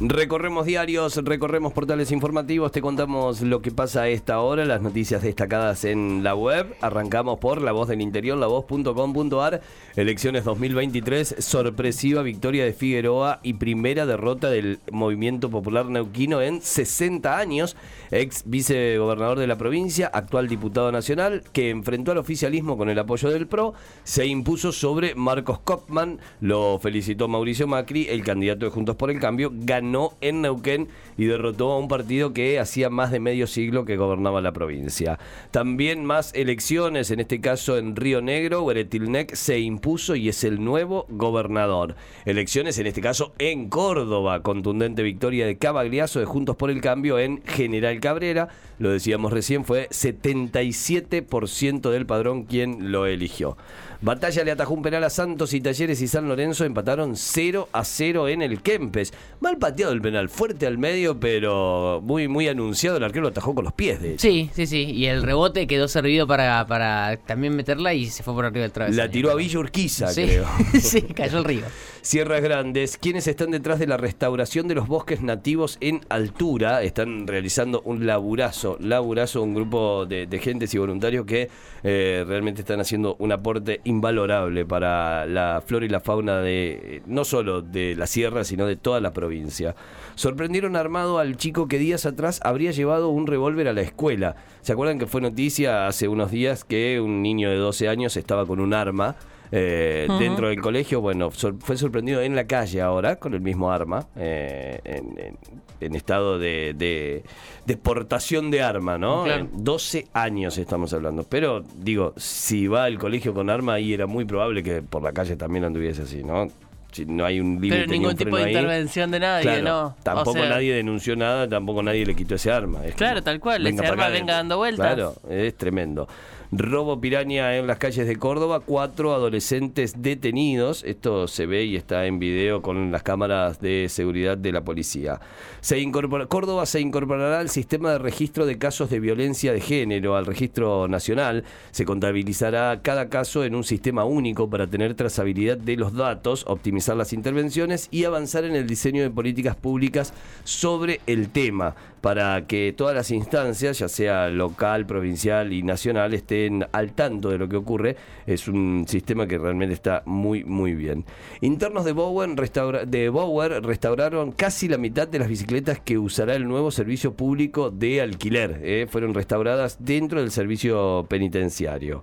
Recorremos diarios, recorremos portales informativos, te contamos lo que pasa a esta hora, las noticias destacadas en la web. Arrancamos por La Voz del Interior, lavoz.com.ar. Elecciones 2023, sorpresiva victoria de Figueroa y primera derrota del Movimiento Popular Neuquino en 60 años. Ex vicegobernador de la provincia, actual diputado nacional, que enfrentó al oficialismo con el apoyo del PRO, se impuso sobre Marcos Kopman. Lo felicitó Mauricio Macri, el candidato de Juntos por el Cambio, ganó no en Neuquén y derrotó a un partido que hacía más de medio siglo que gobernaba la provincia. También más elecciones, en este caso en Río Negro, Beretilnec se impuso y es el nuevo gobernador. Elecciones, en este caso en Córdoba, contundente victoria de Cabagliazo de Juntos por el Cambio en General Cabrera. Lo decíamos recién, fue 77% del padrón quien lo eligió. Batalla le atajó un penal a Santos y Talleres y San Lorenzo empataron 0 a 0 en el Kempes. Mal pateado el penal, fuerte al medio, pero muy muy anunciado. El arquero lo atajó con los pies, de Sí, sí, sí. Y el rebote quedó servido para, para también meterla y se fue por arriba del travesaño. La tiró a Villa Urquiza, Sí. creo. sí, cayó el río. Sierras Grandes, quienes están detrás de la restauración de los bosques nativos en altura, están realizando un laburazo, laburazo, un grupo de, de gentes y voluntarios que eh, realmente están haciendo un aporte invalorable para la flora y la fauna de no solo de la sierra, sino de toda la provincia. Sorprendieron armado al chico que días atrás habría llevado un revólver a la escuela. ¿Se acuerdan que fue noticia hace unos días que un niño de 12 años estaba con un arma? Eh, dentro del colegio, bueno, sor- fue sorprendido en la calle ahora con el mismo arma, eh, en, en- en estado de, de, de portación de arma, ¿no? Claro. En 12 años estamos hablando. Pero digo, si va al colegio con arma, ahí era muy probable que por la calle también anduviese así, ¿no? Si no hay un límite. Pero ni ningún tipo de ahí. intervención de nadie, Claro, ¿no? Tampoco O sea, nadie denunció nada, tampoco nadie le quitó ese arma. Es Claro, tal cual, ese arma venga dando vueltas. Claro, es tremendo. Robo piraña en las calles de Córdoba, cuatro adolescentes detenidos. Esto se ve y está en video con las cámaras de seguridad de la policía. Se Córdoba se incorporará al sistema de registro de casos de violencia de género, al registro nacional. Se contabilizará cada caso en un sistema único para tener trazabilidad de los datos, optimizar las intervenciones y avanzar en el diseño de políticas públicas sobre el tema para que todas las instancias, ya sea local, provincial y nacional, estén al tanto de lo que ocurre. Es un sistema que realmente está muy, muy bien. Internos de Bower, restaura- de Bower restauraron casi la mitad de las bicicletas que usará el nuevo servicio público de alquiler. ¿eh? Fueron restauradas dentro del servicio penitenciario.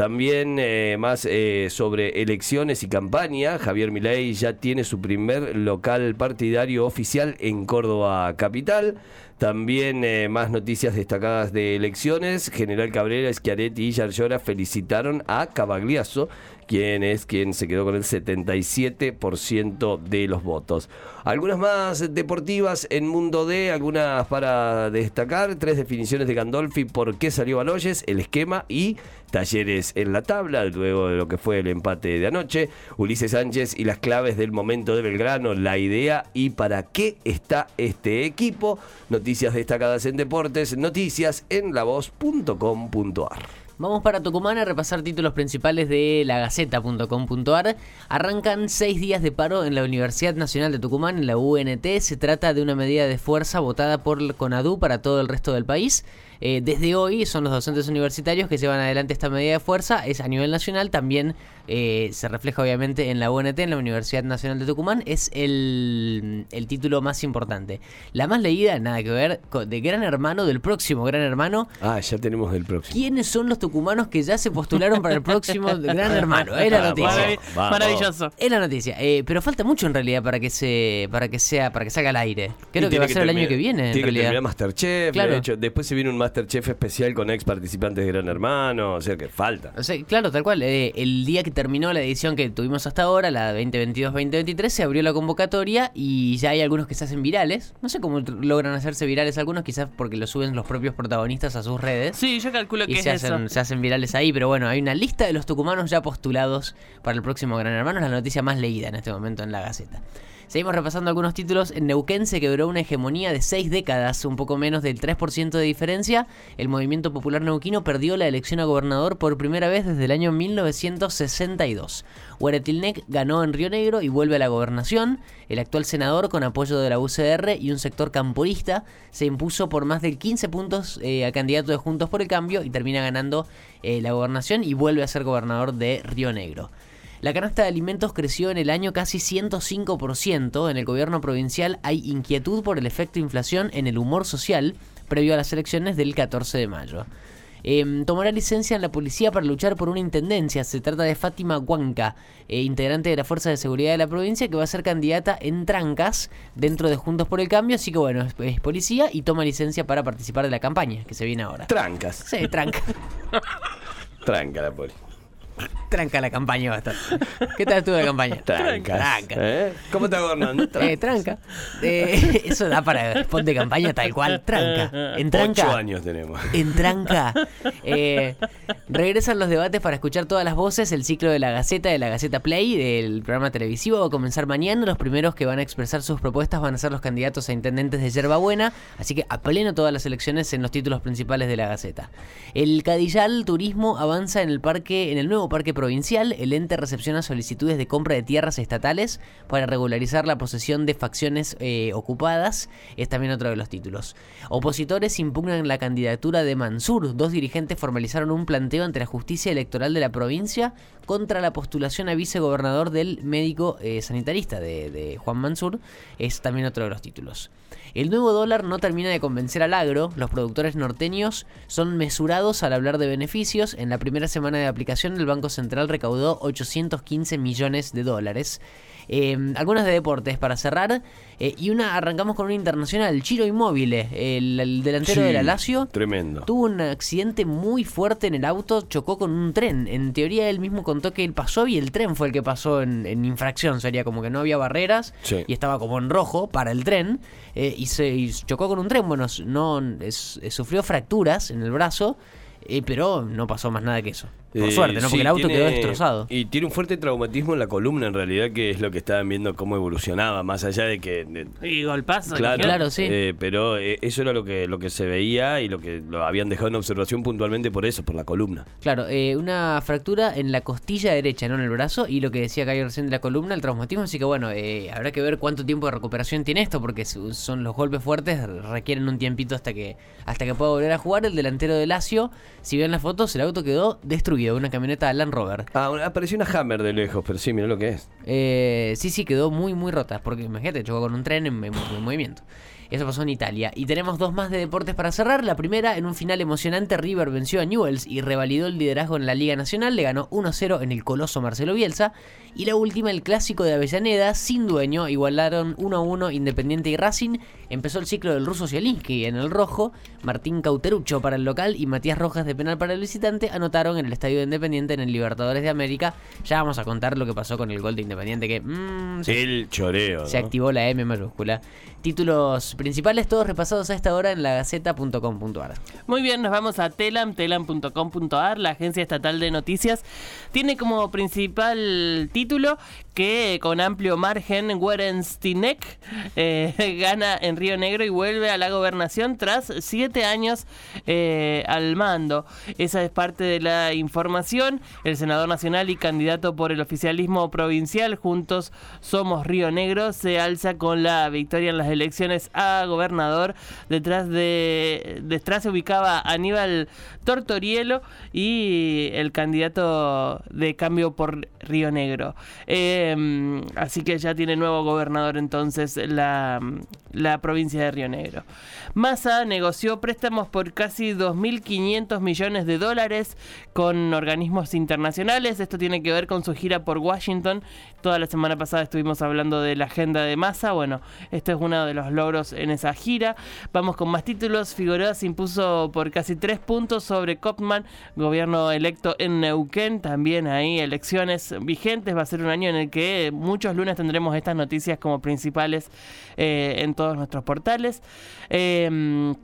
También eh, más eh, sobre elecciones y campaña. Javier Milei ya tiene su primer local partidario oficial en Córdoba capital. También eh, más noticias destacadas de elecciones. General Cabrera, Schiaretti y Yarlora felicitaron a Cavagliazo, quien es quien se quedó con el 77% de los votos. Algunas más deportivas en Mundo D, algunas para destacar. Tres definiciones de Gandolfi, por qué salió Baloyes, el esquema y Talleres en la tabla, luego de lo que fue el empate de anoche. Ulises Sánchez y las claves del momento de Belgrano, la idea y para qué está este equipo. Noticias destacadas en deportes, noticias en lavoz.com.ar. Vamos para Tucumán a repasar títulos principales de lagaceta.com.ar. Arrancan seis días de paro en la Universidad Nacional de Tucumán, en la UNT. Se trata de una medida de fuerza votada por el CONADU para todo el resto del país. Eh, desde hoy son los docentes universitarios que llevan adelante esta medida de fuerza. Es a nivel nacional, también eh, se refleja obviamente en la UNT, en la Universidad Nacional de Tucumán. Es el, el título más importante. La más leída, nada que ver, de Gran Hermano, del próximo Gran Hermano. Ah, ya tenemos el próximo. ¿Quiénes son los tucumanos que ya se postularon para el próximo Gran Hermano? Es la noticia. Marav- Vamos. Maravilloso. Es la noticia, Eh, pero falta mucho en realidad para que se para que sea para que salga al aire. Creo Y que va a ser el año que viene. En Tiene que realidad. terminar Masterchef. Claro. De hecho, después se viene un Masterchef especial con ex participantes de Gran Hermano. O sea que falta. O sea, claro, tal cual. eh, el día que terminó la edición que tuvimos hasta ahora, la 2022-2023, se abrió la convocatoria y ya hay algunos que se hacen virales. No sé cómo logran hacerse virales algunos, quizás porque lo suben los propios protagonistas a sus redes. Sí, yo calculo que y es se eso. hacen, se hacen virales ahí, pero bueno, hay una lista de los tucumanos ya postulados para el próximo Gran Hermano, es la noticia más leída en este momento en la Gaceta. Seguimos repasando algunos títulos. En Neuquén se quebró una hegemonía de seis décadas, un poco menos del 3% de diferencia. El movimiento popular neuquino perdió la elección a gobernador por primera vez desde el año 1962. Hueretilnec ganó en Río Negro y vuelve a la gobernación. El actual senador, con apoyo de la UCR y un sector camporista, se impuso por más de 15 puntos eh, al candidato de Juntos por el Cambio y termina ganando eh, la gobernación y vuelve a ser gobernador de Río Negro. La canasta de alimentos creció en el año casi 105%. En el gobierno provincial hay inquietud por el efecto inflación en el humor social previo a las elecciones del 14 de mayo. Em, tomará licencia en la policía para luchar por una intendencia. Se trata de Fátima Huanca, eh, integrante de la Fuerza de Seguridad de la provincia, que va a ser candidata en Trancas dentro de Juntos por el Cambio. Así que bueno, es, es policía y toma licencia para participar de la campaña que se viene ahora. Trancas. Sí, tranca. Tranca la poli. Tranca la campaña bastante. ¿Qué tal estuvo la campaña? Trancas. Tranca. ¿Eh? ¿Cómo está gobernando? Eh, tranca. Eh, eso da para spot de campaña tal cual. Tranca. En tranca. Ocho años tenemos. En tranca. Eh, regresan los debates para escuchar todas las voces. El ciclo de la Gaceta, de la Gaceta Play, del programa televisivo, va a comenzar mañana. Los primeros que van a expresar sus propuestas van a ser los candidatos a intendentes de Yerba Buena. Así que a pleno todas las elecciones en los títulos principales de la Gaceta. El Cadillal Turismo avanza en el parque, en el nuevo parque provincial. El ente recepciona solicitudes de compra de tierras estatales para regularizar la posesión de facciones eh, ocupadas. Es también otro de los títulos. Opositores impugnan la candidatura de Mansur. Dos dirigentes formalizaron un planteo ante la justicia electoral de la provincia contra la postulación a vicegobernador del médico eh, sanitarista de, de Juan Mansur. Es también otro de los títulos. El nuevo dólar no termina de convencer al agro. Los productores norteños son mesurados al hablar de beneficios. En la primera semana de aplicación, el Banco Central recaudó 815 millones de dólares. Eh, algunas de deportes para cerrar. eh, y una arrancamos con una internacional, Chiro Inmóvil, el, el delantero Sí, de la Lazio. Tremendo. Tuvo un accidente muy fuerte en el auto, chocó con un tren. En teoría él mismo contó que él pasó y el tren fue el que pasó en, en infracción. Sería como que no había barreras Sí. y estaba como en rojo para el tren eh, y se y chocó con un tren. Bueno, no es- eh, sufrió fracturas en el brazo, pero no pasó más nada que eso. Por Eh, suerte, ¿no? Porque sí, el auto tiene- quedó destrozado. Y tiene un fuerte traumatismo en la columna, en realidad, que es lo que estaban viendo cómo evolucionaba, más allá de que. de- Y golpazo. Claro, Claro, sí. eh, pero eh, eso era lo que, lo que se veía y lo que lo habían dejado en observación puntualmente por eso, por la columna. Claro, eh, una fractura en la costilla derecha, no en el brazo, y lo que decía Cayo recién de la columna, el traumatismo, así que bueno, eh, habrá que ver cuánto tiempo de recuperación tiene esto, porque son los golpes fuertes, requieren un tiempito hasta que hasta que pueda volver a jugar. El delantero de Lazio, si ven las fotos, el auto quedó destruido, una camioneta Land Rover. Ah, una- apareció una Hammer de lejos, pero sí, mira lo que es. Eh, sí, sí, quedó muy, muy rota, porque imagínate, chocó con un tren en, en- en movimiento. Eso pasó en Italia. Y tenemos dos más de deportes para cerrar. La primera, en un final emocionante, River venció a Newells y revalidó el liderazgo en la Liga Nacional. Le ganó 1-0 en el coloso Marcelo Bielsa. Y la última, el clásico de Avellaneda, sin dueño, igualaron 1-1 Independiente y Racing. Empezó el ciclo del ruso Zielinski en el rojo. Martín Cauterucho para el local y Matías Rojas de penal para el visitante anotaron en el estadio de Independiente en el Libertadores de América. Ya vamos a contar lo que pasó con el gol de Independiente que mm, se, El choreo. se ¿no? activó la M mayúscula. Títulos principales todos repasados a esta hora en lagaceta.com.ar. Muy bien, nos vamos a telam, telam.com.ar, la agencia estatal de noticias. Tiene como principal título que con amplio margen Werenstinek eh, gana en Río Negro y vuelve a la gobernación tras siete años eh, al mando. Esa es parte de la información. El senador nacional y candidato por el oficialismo provincial, Juntos Somos Río Negro, se alza con la victoria en las elecciones a gobernador. Detrás de detrás se ubicaba Aníbal Tortorielo y el candidato de cambio por Río Negro. Eh, así que ya tiene nuevo gobernador entonces la, la provincia de Río Negro. Massa negoció préstamos por casi 2.500 millones de dólares con organismos internacionales. Esto tiene que ver con su gira por Washington. Toda la semana pasada estuvimos hablando de la agenda de Massa. Bueno, este es uno de los logros en esa gira. Vamos con más títulos. Figueroa se impuso por casi tres puntos sobre Kopman, gobierno electo en Neuquén. También ahí elecciones vigentes. Va a ser un año en el que muchos lunes tendremos estas noticias como principales eh, en todos nuestros portales. Eh,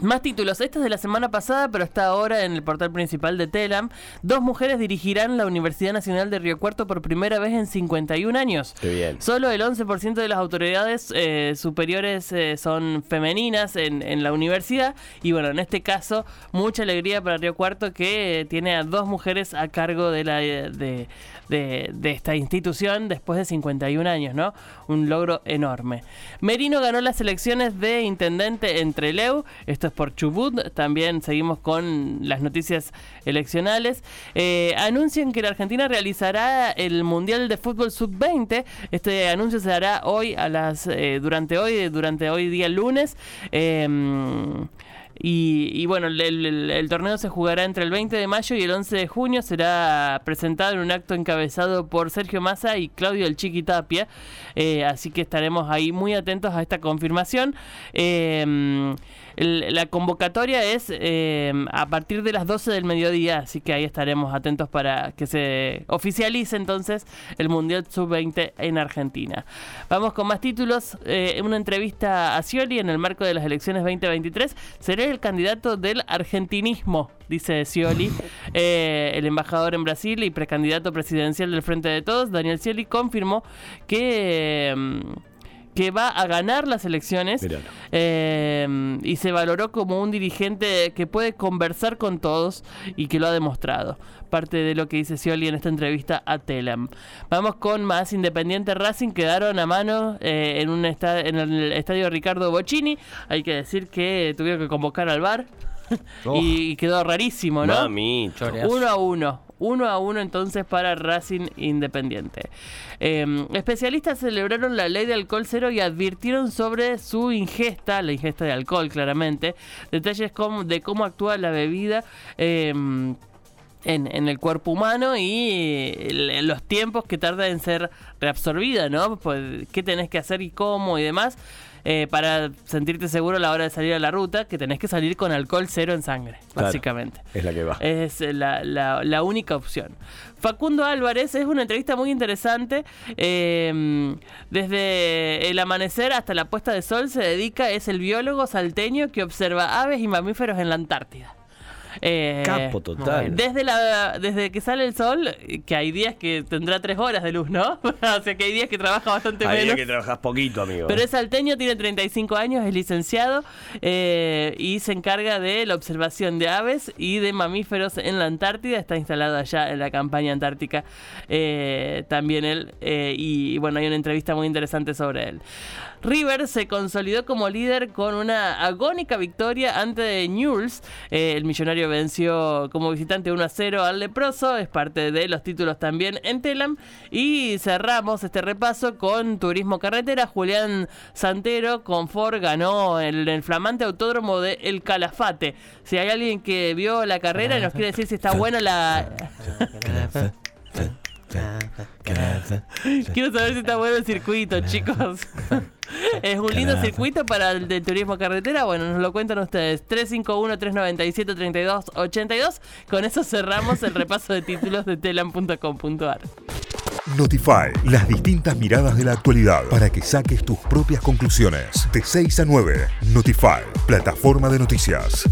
Más títulos. Este es de la semana pasada, pero está ahora en el portal principal de Telam. Dos mujeres dirigirán la Universidad Nacional de Río Cuarto por primera vez en 51 años. Qué bien. Solo el 11% de las autoridades eh, superiores eh, son femeninas en, en la universidad. Y bueno, en este caso, mucha alegría para Río Cuarto que eh, tiene a dos mujeres a cargo de, la, de, de- de esta institución después de 51 años, ¿no? Un logro enorme. Merino ganó las elecciones de intendente en Trelew. Esto es por Chubut. También seguimos con las noticias eleccionales. Eh, anuncian que la Argentina realizará el Mundial de Fútbol Sub-20. Este anuncio se hará hoy a las eh, durante hoy durante hoy día lunes. Em, y, bueno, el, torneo se jugará entre el 20 de mayo y el 11 de junio. Será presentado en un acto encabezado por Sergio Massa y Claudio El Chiqui Tapia. Eh, así que estaremos ahí muy atentos a esta confirmación. Eh, el- la convocatoria es eh, a partir de las 12 del mediodía, así que ahí estaremos atentos para que se oficialice entonces el Mundial Sub-20 en Argentina. Vamos con más títulos. Eh, una entrevista a Scioli en el marco de las elecciones 2023. Seré el candidato del argentinismo, dice Scioli. Eh, el embajador en Brasil y precandidato presidencial del Frente de Todos, Daniel Scioli, confirmó que... que va a ganar las elecciones eh, y se valoró como un dirigente que puede conversar con todos y que lo ha demostrado. Parte de lo que dice Scioli en esta entrevista a Telam. Vamos con más Independiente Racing. Quedaron a mano eh, en, un en el estadio Ricardo Bocini. Hay que decir que tuvieron que convocar al bar Oh. y quedó rarísimo, ¿no? Choreazo. Uno a uno. Uno a uno entonces para Racing Independiente. Eh, especialistas celebraron la ley de alcohol cero y advirtieron sobre su ingesta, la ingesta de alcohol claramente, detalles como- de cómo actúa la bebida. eh, en, en el cuerpo humano y el- los tiempos que tarda en ser reabsorbida, ¿no? Pues, ¿Qué tenés que hacer y cómo y demás? eh, para sentirte seguro a la hora de salir a la ruta, que tenés que salir con alcohol cero en sangre, Claro. básicamente. Es la que va. Es la, la- la única opción. Facundo Álvarez es una entrevista muy interesante. eh, desde el amanecer hasta la puesta de sol se dedica, es el biólogo salteño que observa aves y mamíferos en la Antártida. Eh, Capo total. Desde, la, desde que sale el sol, que hay días que tendrá tres horas de luz, ¿no? o sea que hay días que trabaja bastante Hay menos. que trabajas poquito, amigo. Pero es salteño, tiene 35 años, es licenciado eh, y se encarga de la observación de aves y de mamíferos en la Antártida. Está instalado allá en la campaña antártica eh, también él. y, bueno, hay una entrevista muy interesante sobre él. River se consolidó como líder con una agónica victoria ante Newell's. El millonario venció como visitante 1 a 0 al leproso. Es parte de los títulos también en Telam. Y cerramos este repaso con Turismo Carretera. Julián Santero con Ford ganó el, el flamante autódromo de El Calafate. Si hay alguien que vio la carrera y nos quiere decir si está buena la. Quiero saber si está bueno el circuito, chicos. Es un lindo circuito para el de turismo carretera. Bueno, nos lo cuentan ustedes. 351-397-3282. Con eso cerramos el repaso de títulos de telam.com.ar. Notify, las distintas miradas de la actualidad para que saques tus propias conclusiones. De 6 a 9, Notify, plataforma de noticias.